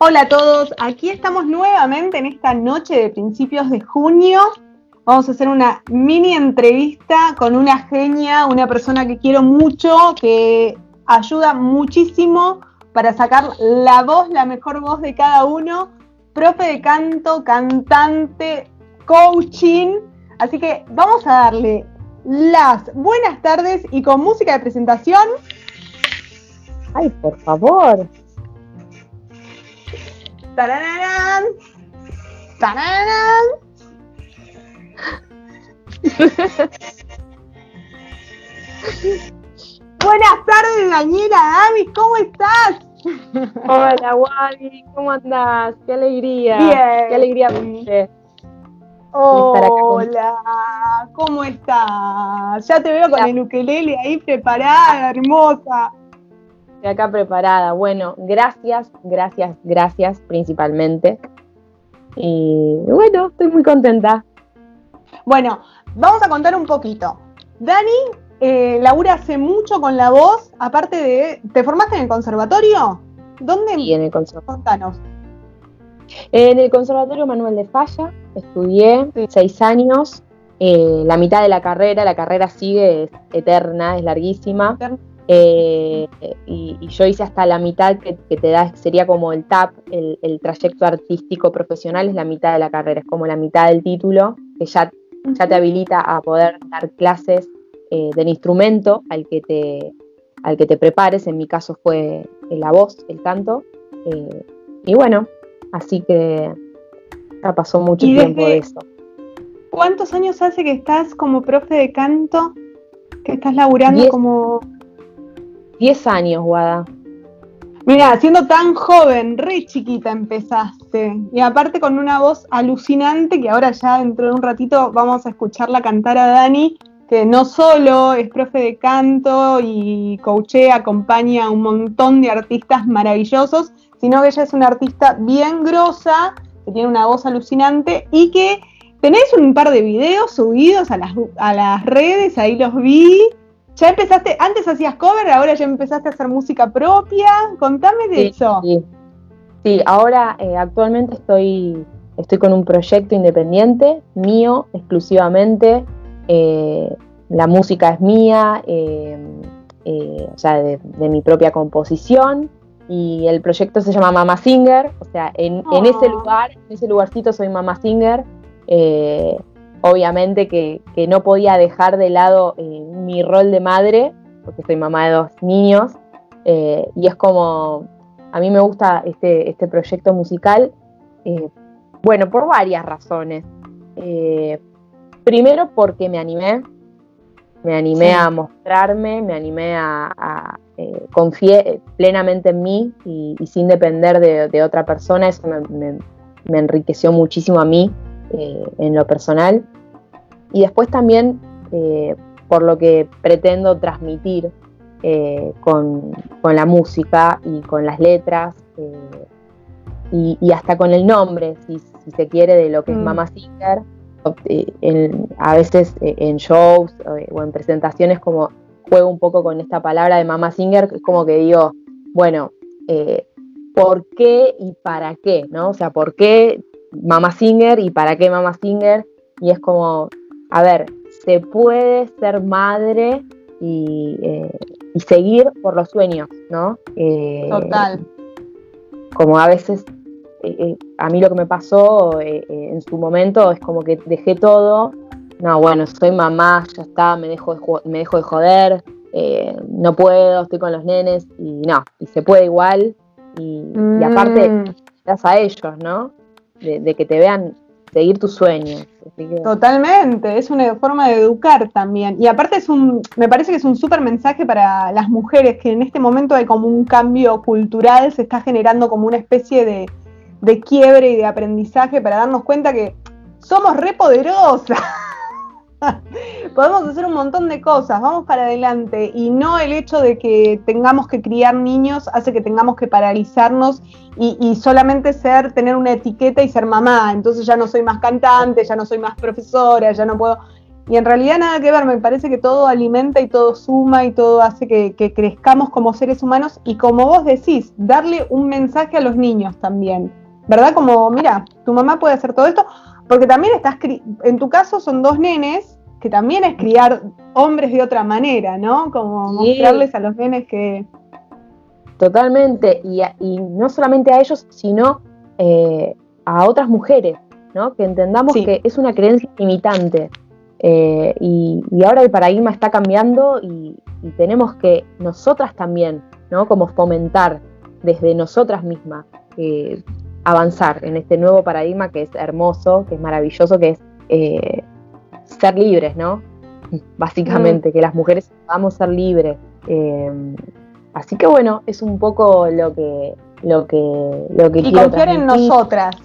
Hola a todos, aquí estamos nuevamente en esta noche de principios de junio. Vamos a hacer una mini entrevista con una genia, una persona que quiero mucho, que ayuda muchísimo para sacar la voz, la mejor voz de cada uno. Profe de canto, cantante, coaching. Así que vamos a darle las buenas tardes y con música de presentación. Ay, por favor. ¡Tararán! ¡Tararán! Buenas tardes, Daniela Amis, ¿cómo estás? Hola, Wally, ¿cómo andás? ¡Qué alegría! Bien. ¡Qué alegría verte! Hola, ¿cómo estás? Ya te veo con el ukelele ahí preparada, hermosa. Estoy acá preparada. Bueno, gracias, gracias, gracias principalmente. Y bueno, estoy muy contenta. Bueno, vamos a contar un poquito. Dani eh, labura hace mucho con la voz, aparte de... ¿Te formaste en el conservatorio? ¿Dónde? Sí, en el conservatorio. Contanos. En el Conservatorio Manuel de Falla estudié seis años, eh, la mitad de la carrera, la carrera sigue, es eterna, es larguísima. Eh, y, y yo hice hasta la mitad que, que te da, sería como el TAP, el, el trayecto artístico profesional es la mitad de la carrera, es como la mitad del título, que ya, ya te habilita a poder dar clases eh, del instrumento al que, te, al que te prepares, en mi caso fue la voz, el canto, eh, y bueno, así que ya pasó mucho ¿Y tiempo de eso. ¿Cuántos años hace que estás como profe de canto? Que estás laburando Diez. como... Diez años, Guada. Mira, siendo tan joven, re chiquita empezaste. Y aparte con una voz alucinante que ahora ya dentro de un ratito vamos a escucharla cantar a Dani, que no solo es profe de canto y coachea, acompaña a un montón de artistas maravillosos, sino que ella es una artista bien grosa, que tiene una voz alucinante y que tenés un par de videos subidos a las, a las redes, ahí los vi. Ya empezaste, antes hacías cover, ahora ya empezaste a hacer música propia. Contame de Sí, eso. Sí, Sí, ahora eh, actualmente estoy, estoy con un proyecto independiente, mío exclusivamente. eh, la música es mía, eh, eh, o sea, de, de mi propia composición. Y el proyecto se llama Mama Singer, o sea, en, en ese Oh. lugar, en ese lugarcito soy Mama Singer. eh, obviamente que, que no podía dejar de lado eh, mi rol de madre, porque soy mamá de dos niños, eh, y es como, a mí me gusta este, este proyecto musical, eh, bueno, por varias razones. Primero porque me animé, me animé Sí. a mostrarme, me animé a, a, confié plenamente en mí y, y sin depender de, de otra persona, eso me, me- me enriqueció muchísimo a mí eh, en lo personal. Y después también eh, por lo que pretendo transmitir eh, con, con la música y con las letras y, y hasta con el nombre, si, si se quiere, de lo que es Mm. Mama Singer. En- a veces en shows o en presentaciones como juego un poco con esta palabra de Mama Singer, es como que digo, bueno, ¿por qué y para qué? ¿no? O sea, ¿por qué Mama Singer y para qué Mama Singer? Y es como, a ver, se puede ser madre y, eh, y seguir por los sueños, ¿no? Eh, Total. como a veces, eh, a mí lo que me pasó en su momento es como que dejé todo, no, bueno, soy mamá, ya está, me dejo de, me dejo de joder, no puedo, estoy con los nenes, y no, y se puede igual, y, y aparte, Mm, das a ellos, ¿no? De, que te vean seguir tus sueños. Totalmente, es una forma de educar también. Y aparte es un, me parece que es un súper mensaje para las mujeres, que en este momento hay como un cambio cultural, se está generando como una especie de, de quiebre y de aprendizaje para darnos cuenta que somos re poderosas. Podemos hacer un montón de cosas, vamos para adelante. Y no el hecho de que tengamos que criar niños hace que tengamos que paralizarnos y, solamente ser, tener una etiqueta y ser mamá. Entonces ya no soy más cantante, ya no soy más profesora, ya no puedo. y en realidad nada que ver, me parece que todo alimenta y todo suma y todo hace que, crezcamos como seres humanos y como vos decís, darle un mensaje a los niños también, ¿verdad? Como, mira, tu mamá puede hacer todo esto, porque también estás, en tu caso son dos nenes, que también es criar hombres de otra manera, ¿no? Como mostrarles a los nenes que... Totalmente, y, no solamente a ellos, sino eh, a otras mujeres, ¿no? Que entendamos que es una creencia limitante eh, y, ahora el paradigma está cambiando y, tenemos que nosotras también, ¿no? Como fomentar desde nosotras mismas, eh, avanzar en este nuevo paradigma que es hermoso, que es maravilloso, que es eh, ser libres, ¿no? Básicamente, que las mujeres a ser libres. así que bueno, es un poco lo que lo que lo que y confiar en nosotras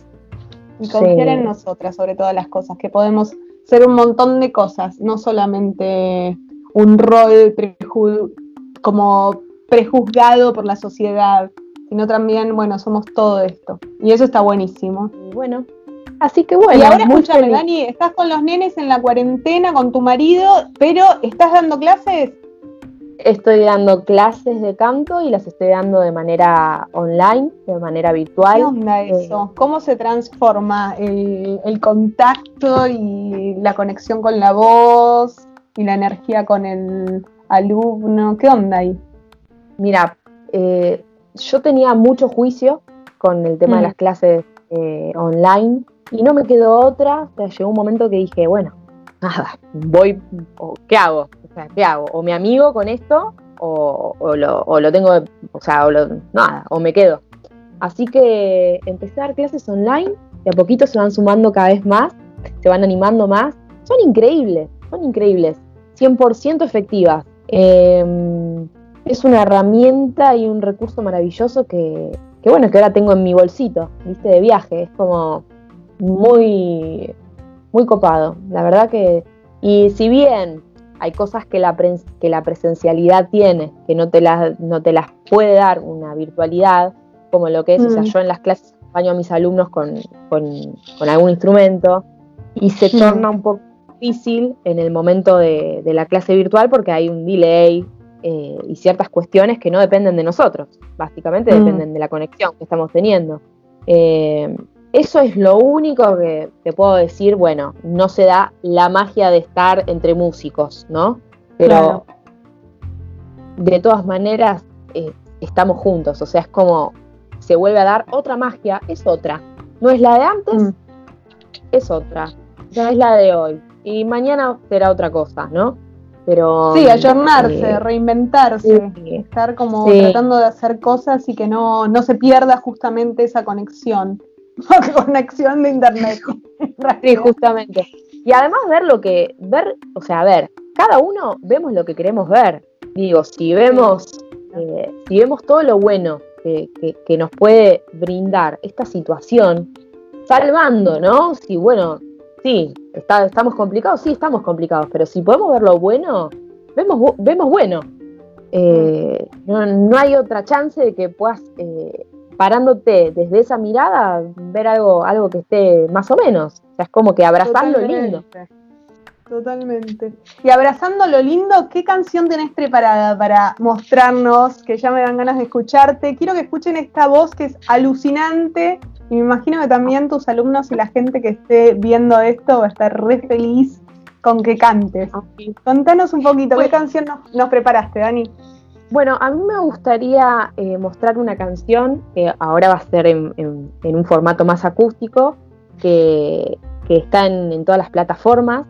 y confiar en nosotras sobre todas las cosas que podemos ser un montón de cosas, no solamente un rol como prejuzgado por la sociedad, sino también, bueno, somos todo esto. Y eso está buenísimo. Bueno, así que bueno. Y ahora escúchame, Dani, estás con los nenes en la cuarentena, con tu marido, pero ¿estás dando clases? Estoy dando clases de canto y las estoy dando de manera online, de manera virtual. ¿Qué onda eh, eso? ¿Cómo se transforma el, contacto y la conexión con la voz y la energía con el alumno? ¿Qué onda ahí? Mira, eh, yo tenía mucho juicio con el tema de mm. las clases eh, online y no me quedó otra. O sea, llegó un momento que dije, bueno, nada, voy, ¿qué hago? O sea, ¿qué hago? O me amigo con esto, o, lo, tengo, o sea, o nada, o me quedo. Así que empecé a dar clases online, de a poquito se van sumando cada vez más, se van animando más. Son increíbles, son increíbles, 100% efectivas. Em, es una herramienta y un recurso maravilloso que, que, bueno, que ahora tengo en mi bolsito, viste, de viaje. Es como muy, muy copado. La verdad que, y si bien hay cosas que la, que la presencialidad tiene, que no te, las, no te las puede dar una virtualidad, como lo que es, o sea, mm. yo en las clases acompaño a mis alumnos con, algún instrumento y se mm. torna un poco difícil en el momento de, la clase virtual porque hay un delay eh, y ciertas cuestiones que no dependen de nosotros, básicamente mm. dependen de la conexión que estamos teniendo. Eh, eso es lo único que te puedo decir, bueno, no se da la magia de estar entre músicos, ¿no? Pero de todas maneras eh, estamos juntos, o sea, es como se vuelve a dar otra magia, es otra. No es la de antes, mm. es otra. Ya es la de hoy. Y mañana será otra cosa, ¿no? Pero. Sí, ayornarse, eh, reinventarse, estar como tratando de hacer cosas y que no, no se pierda justamente esa conexión. conexión de internet. sí, justamente. Y además ver lo que, ver, o sea, a ver, cada uno vemos lo que queremos ver. Digo, si vemos, eh, si vemos todo lo bueno que, nos puede brindar esta situación, salvando, ¿no? Si bueno, sí, está, estamos complicados, sí, estamos complicados, pero si podemos ver lo bueno, vemos, vemos bueno. Eh, no, hay otra chance de que puedas eh, parándote desde esa mirada, ver algo, algo que esté más o menos. O sea, es como que abrazar lo lindo. Totalmente. Y abrazando lo lindo, ¿qué canción tenés preparada para mostrarnos? Que ya me dan ganas de escucharte. Quiero que escuchen esta voz que es alucinante. Y me imagino que también tus alumnos y la gente que esté viendo esto va a estar re feliz con que cantes. Contanos un poquito, ¿qué canción nos preparaste, Dani? Bueno, a mí me gustaría eh, mostrar una canción que ahora va a ser en, un formato más acústico, que, está en, todas las plataformas,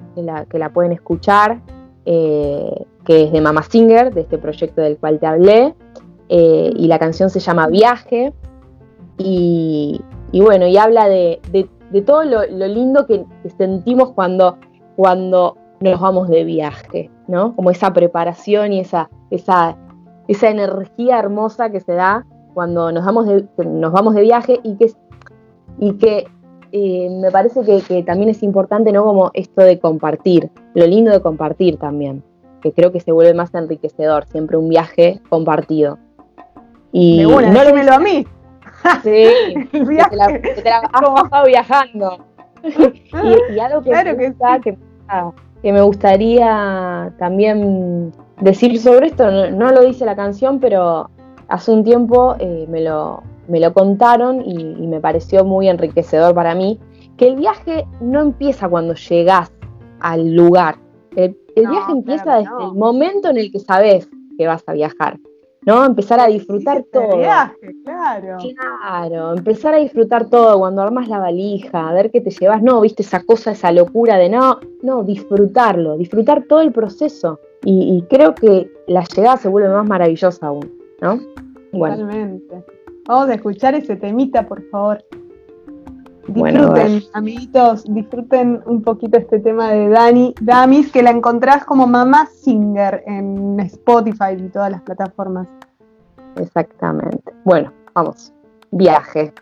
que la, pueden escuchar, eh, que es de Mama Singer, de este proyecto del cual te hablé, eh, y la canción se llama Viaje, y, bueno, y habla de, todo lo, lindo que, sentimos cuando, cuando nos vamos de viaje, ¿no? Como esa preparación y esa, esa esa energía hermosa que se da cuando nos, vamos de, nos vamos de viaje que, y que eh, me parece que, también es importante, ¿no? Como esto de compartir, lo lindo de compartir también, que creo que se vuelve más enriquecedor, siempre un viaje compartido. Y no lo a mí. Sí, que te la, te la has pasado viajando. y, algo que, claro que, que, me gustaría también decir sobre esto, no, lo dice la canción, pero hace un tiempo eh, me, lo, me lo contaron y, me pareció muy enriquecedor para mí, que el viaje no empieza cuando llegas al lugar, el, viaje empieza desde el momento en el que sabes que vas a viajar. ¿no? Empezar a disfrutar todo. Viaje, claro. Claro, empezar a disfrutar todo cuando armas la valija, a ver qué te llevas, no, viste esa cosa, esa locura de no, no, disfrutarlo, disfrutar todo el proceso. Y, creo que la llegada se vuelve más maravillosa aún, ¿no? Totalmente. Vamos a escuchar ese temita, por favor. Disfruten, amiguitos, disfruten un poquito este tema de Dani Damis, que la encontrás como Mamá Singer en Spotify y todas las plataformas. Exactamente. Bueno, vamos. Viaje.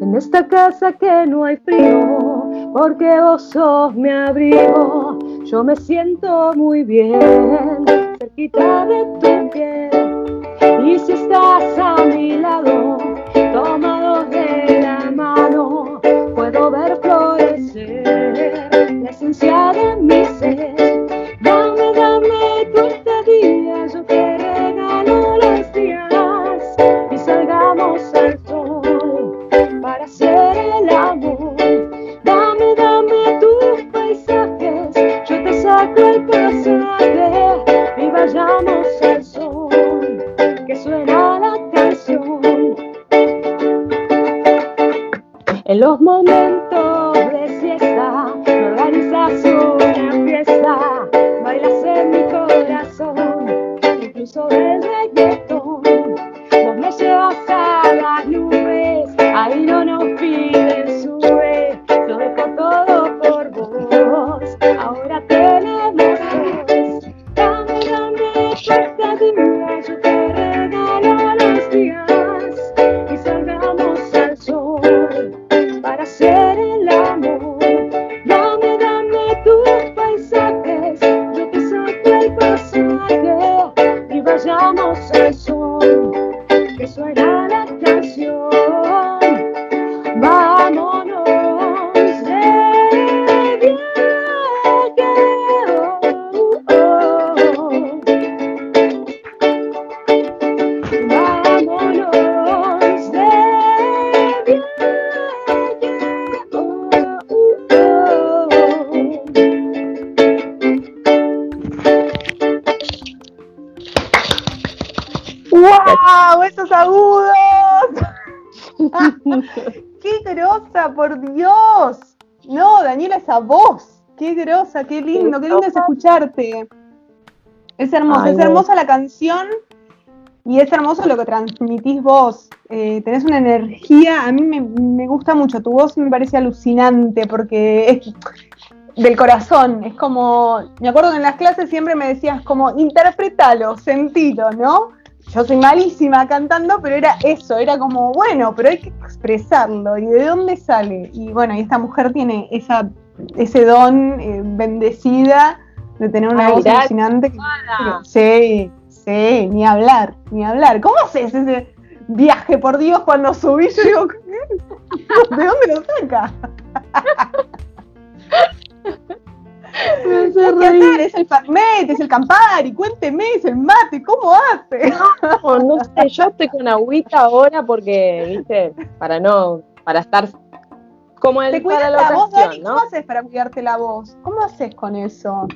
En esta casa que no hay frío, porque vos sos mi abrigo, yo me siento muy bien, cerquita de tu piel. Y si estás a mi lado, los momentos ¡Qué grosa, por Dios! No, Daniela, esa voz. ¡Qué grosa, qué lindo! ¡Qué lindo es escucharte! Es hermoso, Ay, es hermosa la canción y es hermoso lo que transmitís vos. Eh, tenés una energía, a mí me, me gusta mucho, tu voz me parece alucinante porque es del corazón, es como, me acuerdo que en las clases siempre me decías como, interpretalo, sentilo, ¿no? Yo soy malísima cantando, pero era eso, era como, bueno, pero hay que expresarlo, ¿y de dónde sale? Y bueno, y esta mujer tiene esa, ese don eh, bendecida de tener una Ay, voz gracias. alucinante. Sí, sí, ni hablar, ni hablar. ¿Cómo haces ese viaje, por Dios, cuando subís? Yo digo, ¿de dónde lo saca? Me. Es el Fernet, es el Campari, cuénteme, es el mate, ¿cómo hace? No, no sé, yo estoy con agüita ahora porque, viste, para no, para estar como el ¿Te cuidas la la voz, Dani? ¿no? ¿Cómo haces para cuidarte la voz? ¿Cómo haces con eso?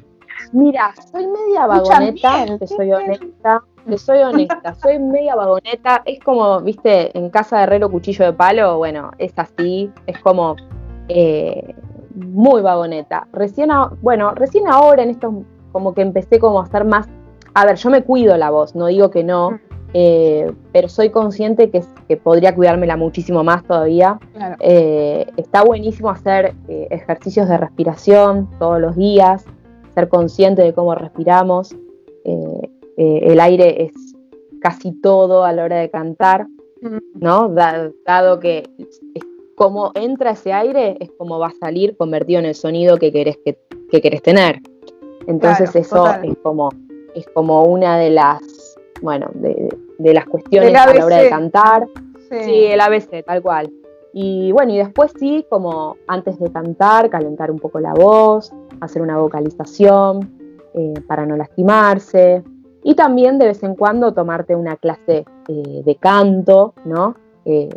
Mira, soy media vagoneta, te soy bien. honesta, te soy honesta, soy media vagoneta, es como, viste, en casa de herrero cuchillo de palo, bueno, es así, es como eh, muy vagoneta. Recién, a- bueno, recién ahora en esto como que empecé como a estar más, a ver, yo me cuido la voz, no digo que no, eh, pero soy consciente que, que podría cuidármela muchísimo más todavía. Claro. Eh, está buenísimo hacer eh, ejercicios de respiración todos los días, ser consciente de cómo respiramos. El aire es casi todo a la hora de cantar. ¿no? Da- dado que como entra ese aire, es como va a salir convertido en el sonido que querés, que, que querés tener. Entonces Claro, eso total. es como, es como una de las, bueno, de, de las cuestiones a la hora de cantar. Sí. Sí, el ABC, tal cual. Y bueno, y después sí, como antes de cantar, calentar un poco la voz, hacer una vocalización eh, para no lastimarse. Y también de vez en cuando tomarte una clase eh, de canto, ¿no? Eh,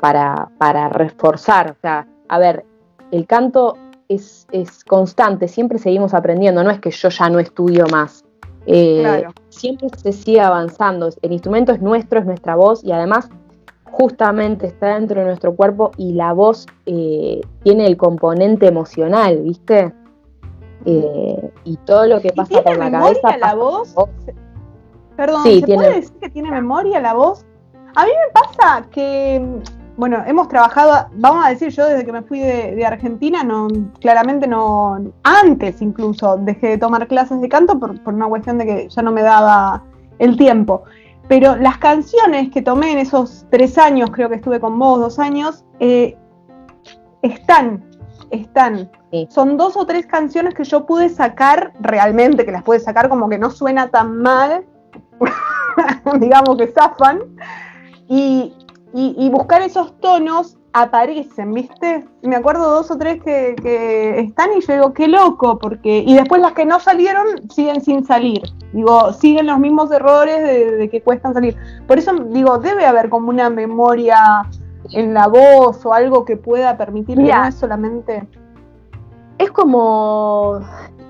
para, para, reforzar. O sea, a ver, el canto es, es, constante, siempre seguimos aprendiendo, no es que yo ya no estudio más. Siempre se sigue avanzando. El instrumento es nuestro, es nuestra voz y además justamente está dentro de nuestro cuerpo y la voz eh, tiene el componente emocional, ¿viste? Eh, y todo lo que pasa por la cabeza. la voz? Perdón, ¿se puede decir que tiene memoria la voz? A mí me pasa que, bueno, hemos trabajado, vamos a decir, yo desde que me fui de, Argentina, no, claramente no, antes incluso dejé de tomar clases de canto por, por una cuestión de que ya no me daba el tiempo. Pero las canciones que tomé en esos tres años, creo que estuve con vos, dos años, eh, están, están. Son dos o tres canciones que yo pude sacar realmente, que las pude sacar como que no suena tan mal, digamos que zafan, y, y buscar esos tonos aparecen, ¿viste? Me acuerdo dos o tres que, están y yo digo, qué loco, porque. Y después las que no salieron siguen sin salir. Digo, siguen los mismos errores de, que cuestan salir. Por eso digo, debe haber como una memoria en la voz o algo que pueda permitir que no es solamente. Es como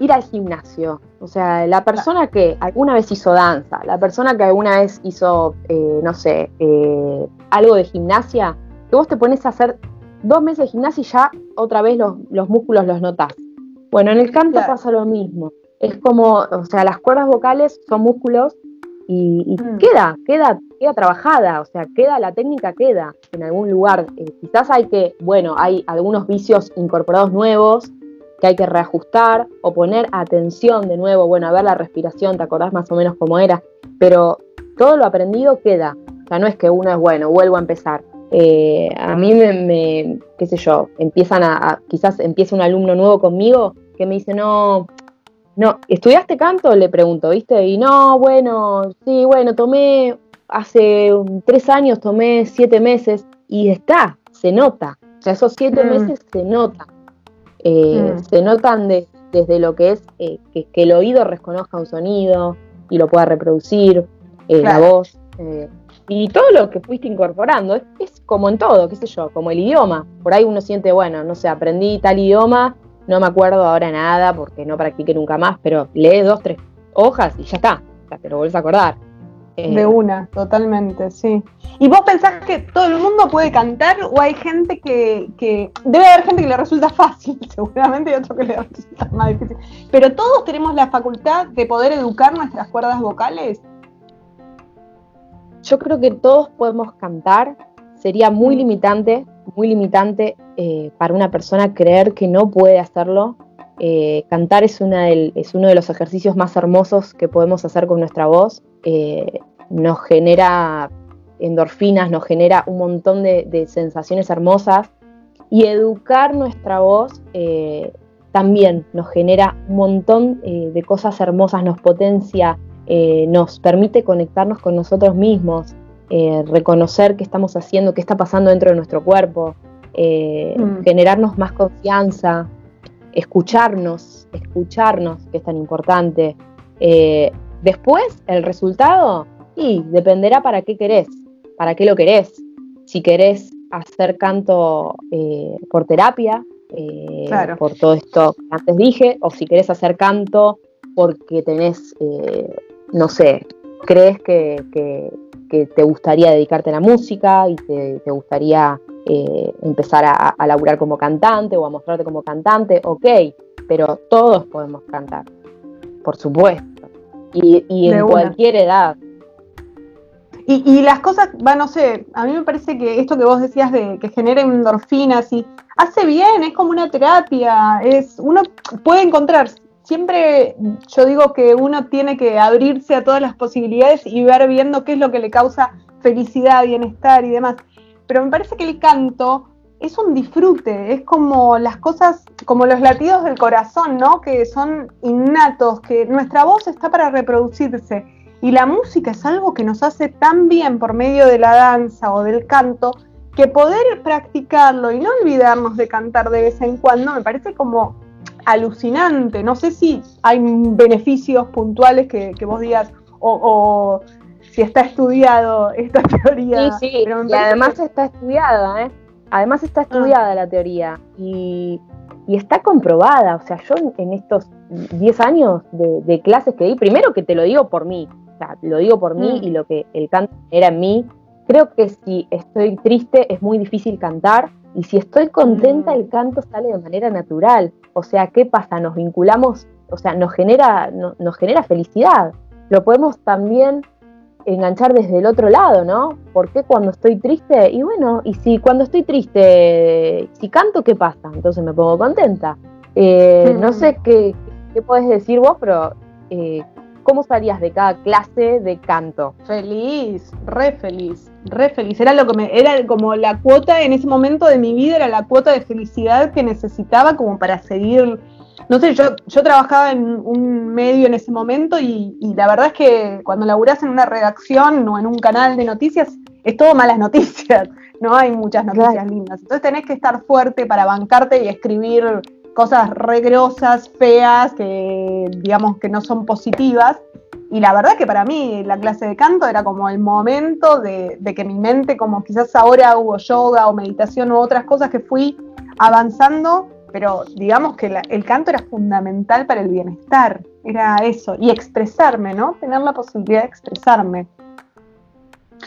ir al gimnasio. O sea, la persona que alguna vez hizo danza, la persona que alguna vez hizo, eh, no sé, eh, algo de gimnasia, vos te pones a hacer dos meses de gimnasia y ya otra vez los, músculos los notas. Bueno, en el canto pasa lo mismo. Es como, o sea, las cuerdas vocales son músculos y, mm. queda, queda, queda trabajada, o sea, queda, la técnica queda en algún lugar. Eh, quizás hay que, bueno, hay algunos vicios incorporados nuevos que hay que reajustar o poner atención de nuevo, bueno, a ver la respiración, te acordás más o menos cómo era, pero todo lo aprendido queda. O sea, no es que uno es bueno, vuelvo a empezar. Eh, a mí me, qué sé yo, empiezan a, quizás empieza un alumno nuevo conmigo que me dice, no, no, ¿estudiaste canto? Le pregunto, ¿viste? Y no, bueno, sí, bueno, tomé hace tres años, tomé siete meses y está, se nota. O sea, esos siete mm. meses se notan. Eh, mm. Se notan desde lo que es eh, que, el oído reconozca un sonido y lo pueda reproducir, la voz. Y todo lo que fuiste incorporando, es, como en todo, qué sé yo, como el idioma. Por ahí uno siente, bueno, no sé, aprendí tal idioma, no me acuerdo ahora nada porque no practiqué nunca más, pero lee dos, tres hojas y ya está, o te lo vuelves a acordar. De eh, una, totalmente, sí. ¿Y vos pensás que todo el mundo puede cantar o hay gente que, que, Debe haber gente que le resulta fácil, seguramente, y otro que le resulta más difícil. Pero todos tenemos la facultad de poder educar nuestras cuerdas vocales yo creo que todos podemos cantar. Sería muy mm. limitante, muy limitante eh, para una persona creer que no puede hacerlo. Eh, cantar es, una es, uno de los ejercicios más hermosos que podemos hacer con nuestra voz. Eh, nos genera endorfinas, nos genera un montón de, sensaciones hermosas. Y educar nuestra voz también nos genera un montón de cosas hermosas, nos potencia, eh, nos permite conectarnos con nosotros mismos, eh, reconocer qué estamos haciendo, qué está pasando dentro de nuestro cuerpo, eh, mm. generarnos más confianza, escucharnos, escucharnos, que es tan importante. Después, el resultado, y dependerá para qué querés, para qué lo querés. Si querés hacer canto por terapia, por todo esto que antes dije, o si querés hacer canto porque tenés no sé, crees que, te gustaría dedicarte a la música y te, gustaría eh, empezar a, a, laburar como cantante o a mostrarte como cantante, ok, pero todos podemos cantar, por supuesto, y, en cualquier edad. Y, las cosas, va, no sé, a mí me parece que esto que vos decías de que generen endorfinas y hace bien, es como una terapia, es uno puede encontrar siempre yo digo que uno tiene que abrirse a todas las posibilidades y ver viendo qué es lo que le causa felicidad, bienestar y demás. Pero me parece que el canto es un disfrute, es como las cosas, como los latidos del corazón, ¿no? Que son innatos, que nuestra voz está para reproducirse. Y la música es algo que nos hace tan bien por medio de la danza o del canto, que poder practicarlo y no olvidarnos de cantar de vez en cuando me parece como alucinante. No sé si hay beneficios puntuales que, vos digas o, si está estudiado esta teoría. Sí, sí, y además está estudiada, ¿eh? Además está ah. estudiada la teoría y, está comprobada. O sea, yo en, estos 10 años de, clases que di, primero que te lo digo por mí, o sea, lo digo por mí mm. y lo que el canto era en mí, creo que si estoy triste es muy difícil cantar y si estoy contenta mm. el canto sale de manera natural. O sea, ¿qué pasa? Nos vinculamos, o sea, nos genera, nos genera felicidad. Lo podemos también enganchar desde el otro lado, ¿no? ¿Por qué cuando estoy triste? Y bueno, y si cuando estoy triste, si canto, ¿qué pasa? Entonces me pongo contenta. Eh, no sé qué, qué puedes decir vos, pero eh, ¿cómo salías de cada clase de canto? Feliz, re feliz, re feliz. Era lo que me, era como la cuota en ese momento de mi vida, era la cuota de felicidad que necesitaba como para seguir no sé, yo, yo trabajaba en un medio en ese momento y, la verdad es que cuando laburás en una redacción o en un canal de noticias, es todo malas noticias, no hay muchas noticias lindas. Entonces tenés que estar fuerte para bancarte y escribir cosas regrosas, feas, que digamos que no son positivas. Y la verdad que para mí la clase de canto era como el momento de, de que mi mente, como quizás ahora hubo yoga o meditación u otras cosas que fui avanzando, pero digamos que el canto era fundamental para el bienestar, era eso, y expresarme, ¿no? Tener la posibilidad de expresarme.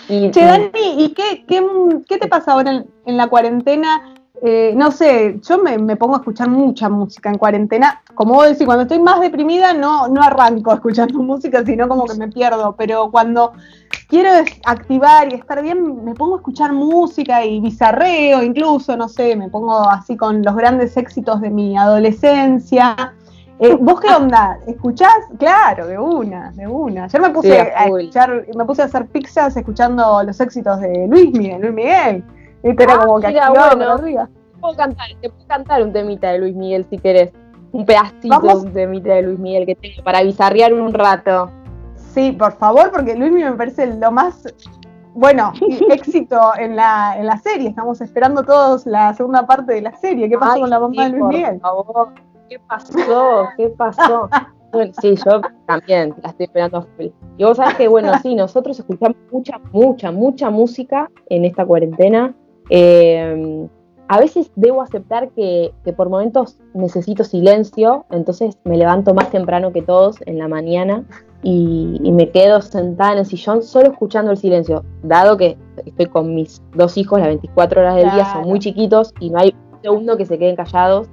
Y, che, Dani, ¿y qué, qué, te pasa ahora en, la cuarentena? Eh, no sé, yo me, pongo a escuchar mucha música en cuarentena. Como vos decís, cuando estoy más deprimida no, no arranco escuchando música, sino como que me pierdo. Pero cuando quiero activar y estar bien, me pongo a escuchar música y bizarreo, incluso, no sé, me pongo así con los grandes éxitos de mi adolescencia. Eh, ¿Vos qué onda? ¿Escuchás? Claro, de una, de una. Ayer me puse a escuchar, me puse a hacer pizzas escuchando los éxitos de Luis Miguel, Luis Miguel. Era ah, como que arriba. Te puedo, cantar, te puedo cantar un temita de Luis Miguel si querés. Un pedacito de un temita de Luis Miguel que tengo para bizarrear un rato. Sí, por favor, porque Luis me parece lo más, bueno, éxito en la, en la serie. Estamos esperando todos la segunda parte de la serie. ¿Qué pasó con la mamá de Luis Miguel? Por favor, ¿qué pasó? ¿Qué pasó? bueno, sí, yo también la estoy esperando Y vos sabés que, bueno, sí, nosotros escuchamos mucha, mucha, mucha música en esta cuarentena. Eh, a veces debo aceptar que, que, por momentos necesito silencio, entonces me levanto más temprano que todos en la mañana y, me quedo sentada en el sillón solo escuchando el silencio, dado que estoy con mis dos hijos las 24 horas del día, son muy chiquitos y no hay un segundo que se queden callados,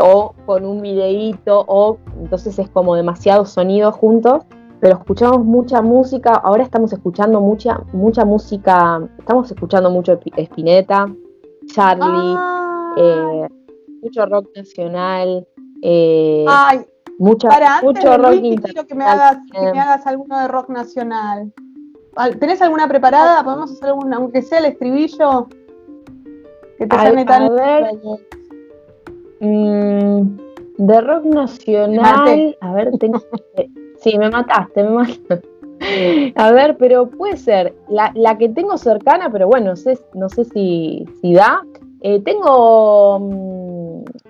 o con un videíto, o entonces es como demasiado sonido juntos, pero escuchamos mucha música, ahora estamos escuchando mucha, mucha música, estamos escuchando mucho Spinetta, Charlie, ah. eh, mucho rock nacional. Eh, Ay, mucho rock quiero que me hagas, que me hagas alguno de rock nacional. ¿Tenés alguna preparada? ¿Podemos hacer alguna, aunque sea el estribillo? Que te sale tan. A ver. Mm, de rock nacional. A ver, tengo. sí, me mataste, me mataste. A ver, pero puede ser. La, la, que tengo cercana, pero bueno, no sé, no sé si, si da. Eh, tengo. Mm,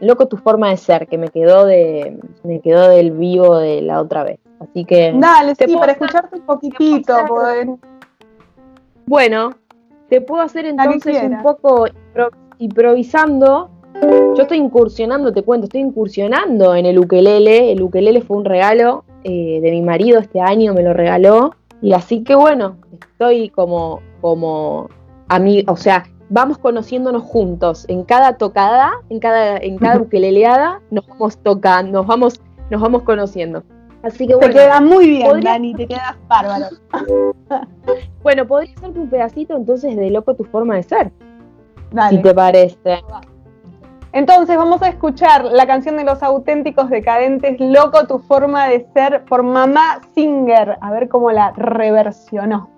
Loco tu forma de ser, que me quedó de me quedó del vivo de la otra vez. Así que Dale, sí, para escucharte un poquitito, Bueno, te puedo hacer entonces un poco improvisando. Yo estoy incursionando, te cuento, estoy incursionando en el ukelele. El ukelele fue un regalo eh, de mi marido este año, me lo regaló. Y así que bueno, estoy como, como a mí, o sea, vamos conociéndonos juntos. En cada tocada, en cada, en cada ukeleleada, nos vamos tocando, nos vamos, nos vamos conociendo. Así que bueno. Te queda muy bien, Dani, te quedas bárbaro. bueno, podría ser un pedacito entonces de Loco tu forma de ser. Dale. Si te parece. Entonces vamos a escuchar la canción de los auténticos decadentes, Loco tu forma de ser, por Mamá Singer. A ver cómo la reversionó.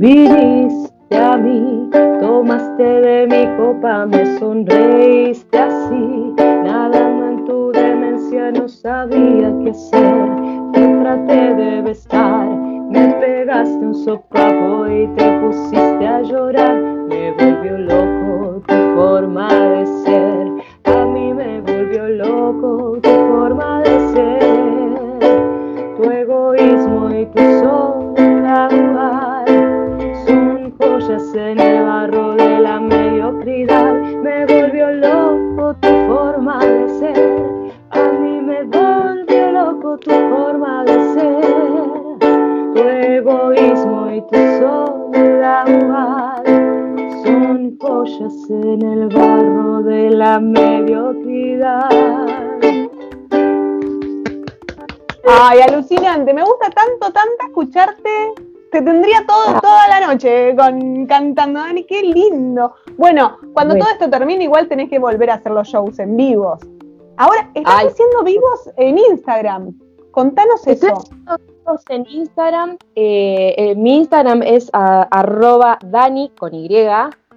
Viniste a mí, tomaste de mi copa, me sonreíste así. Nadando en tu demencia no sabía qué ser, que traté de estar Me pegaste un sopapo y te pusiste a llorar. Me volvió loco tu forma de ser. En el barro de la mediocridad. Me volvió loco tu forma de ser. A mí me volvió loco tu forma de ser tu egoísmo y tu soledad son joyas en el barro de la mediocridad. Ay, alucinante, me gusta tanto, tanto escucharte. Te tendría todo, Ah. toda la noche con, cantando, Dani, qué lindo. Bueno, cuando todo esto termine, igual tenés que volver a hacer los shows en vivos. Ahora, estás Ay. haciendo vivos en Instagram. Contanos Estoy eso. haciendo videos en Instagram. eh, eh, mi Instagram es a- arroba Dani con Y,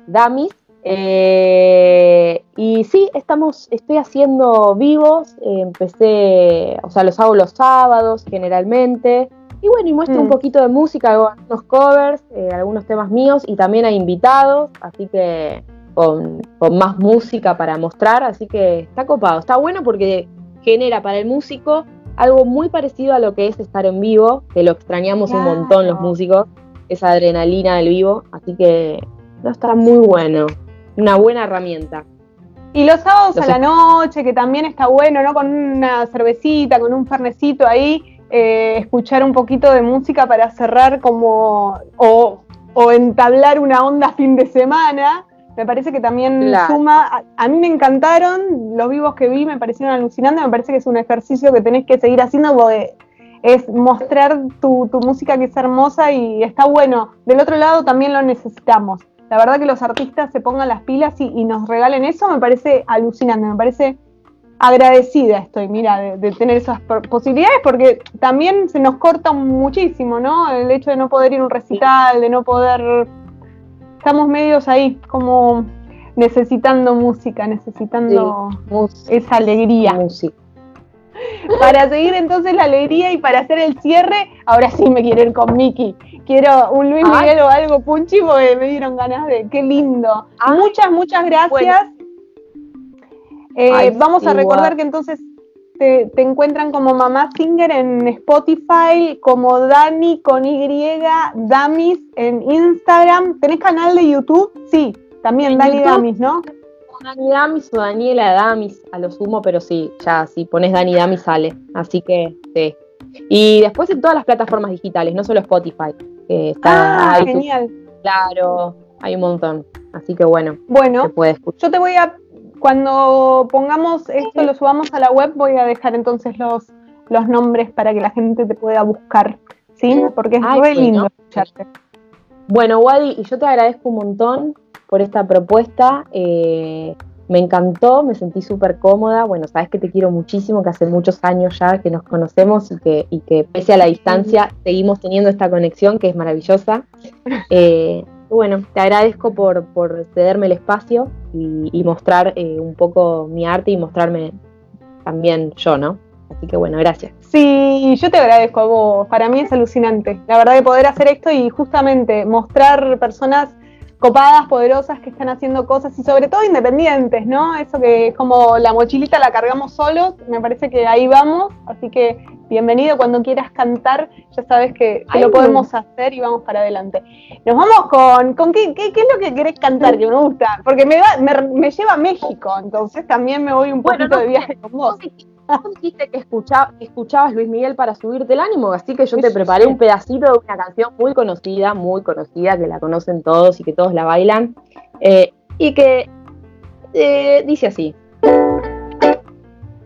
Damis. eh, y sí, estamos, estoy haciendo vivos. eh, empecé, o sea, los hago los sábados generalmente. Y bueno, y muestro Mm. un poquito de música, hago algunos covers, eh, algunos temas míos y también hay invitados, así que con, con más música para mostrar, así que está copado, está bueno porque genera para el músico algo muy parecido a lo que es estar en vivo, que lo extrañamos un montón los músicos, esa adrenalina del vivo, así que no está muy bueno, una buena herramienta. Y los sábados Los a la noche, que también está bueno, ¿no? Con una cervecita, con un fernecito ahí, eh, escuchar un poquito de música para cerrar como, o, o entablar una onda fin de semana. Me parece que también Claro. suma. A, a mí me encantaron los vivos que vi, me parecieron alucinantes. Me parece que es un ejercicio que tenés que seguir haciendo porque es mostrar tu, tu música que es hermosa y está bueno. Del otro lado también lo necesitamos. La verdad que los artistas se pongan las pilas y, y nos regalen eso me parece alucinante, me parece agradecida estoy, mira, de, de tener esas posibilidades porque también se nos corta muchísimo, ¿no? El hecho de no poder ir a un recital, de no poder... Estamos medios ahí como necesitando música, necesitando Música. esa alegría. música. Para seguir entonces la alegría y para hacer el cierre, ahora sí me quiero ir con Miki. Quiero un Luis Ay. Miguel o algo punchi porque me dieron ganas de. Qué lindo. Ay. Muchas, muchas gracias. Bueno. Eh, Ay, vamos a recordar que entonces te, te encuentran como Mamá Singer en Spotify, como Dani con Y, Damis en Instagram. ¿Tenés canal de YouTube? Sí, también Dani YouTube. Damis, ¿no? Dani Damis o Daniela Damis a lo sumo, pero sí, ya si pones Dani Damis sale. Así que sí. Y después en todas las plataformas digitales, no solo Spotify. que está Ah, genial. claro, hay un montón. Así que bueno, Bueno, se puede escuchar. Yo te voy a, cuando pongamos esto, lo subamos a la web, voy a dejar entonces los, los nombres para que la gente te pueda buscar, ¿sí? Porque es Ay, muy bueno. lindo escucharte. Bueno, Wadi, y yo te agradezco un montón por esta propuesta. eh, me encantó, me sentí súper cómoda. Bueno, sabes que te quiero muchísimo, que hace muchos años ya que nos conocemos y que, y que pese a la distancia seguimos teniendo esta conexión que es maravillosa. Eh, bueno, te agradezco por, por cederme el espacio y, y mostrar eh, un poco mi arte y mostrarme también yo, ¿no? Así que bueno, gracias. Sí, yo te agradezco a vos. Para mí es alucinante. La verdad de poder hacer esto y justamente mostrar personas copadas, poderosas, que están haciendo cosas y sobre todo independientes, ¿no? Eso que es como la mochilita la cargamos solos, me parece que ahí vamos, así que bienvenido cuando quieras cantar, ya sabes que, lo podemos hacer y vamos para adelante. Nos vamos con, con qué, qué, qué es lo que querés cantar, que me gusta, porque me, va, me, me lleva a México, entonces también me voy un Bueno, poquito no, de viaje con vos. Vos dijiste que escucha- que escuchabas Luis Miguel para subirte el ánimo, así que yo te preparé un pedacito de una canción muy conocida, muy conocida, que la conocen todos y que todos la bailan, eh, y que eh, dice así.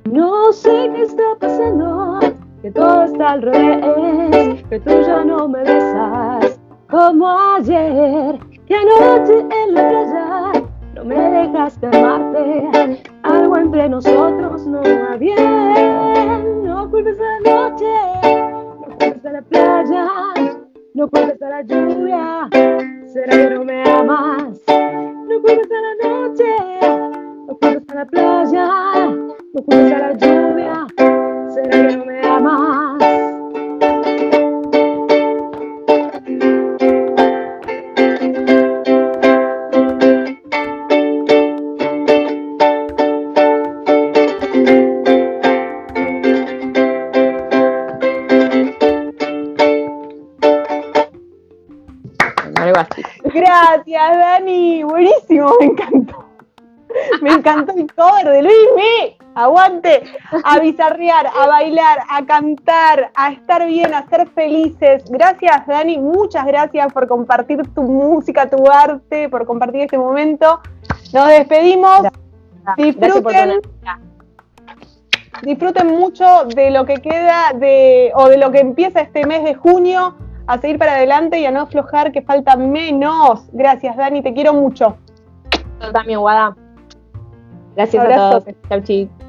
No sé qué está pasando, que todo está al revés, que tú ya no me besas como ayer, que anoche en la playa no me dejaste amarte, algo entre nosotros no va bien, no culpes a la noche, no culpes a la playa, no culpes a la lluvia, será que no me amas, no culpes a la noche, no culpes a la playa. No culpes a la lluvia, será que no me amas. Gracias, Dani. Buenísimo, me encantó. Me encantó el cover de Luis Me. Aguante a bizarrear, a bailar, a cantar, a estar bien, a ser felices. Gracias, Dani. Muchas gracias por compartir tu música, tu arte, por compartir este momento. Nos despedimos. Disfruten. Disfruten mucho de lo que queda de, o de lo que empieza este mes de junio, a seguir para adelante y a no aflojar que falta menos. Gracias, Dani, te quiero mucho. Yo también, Guada. Gracias a todos. Chau, chicos.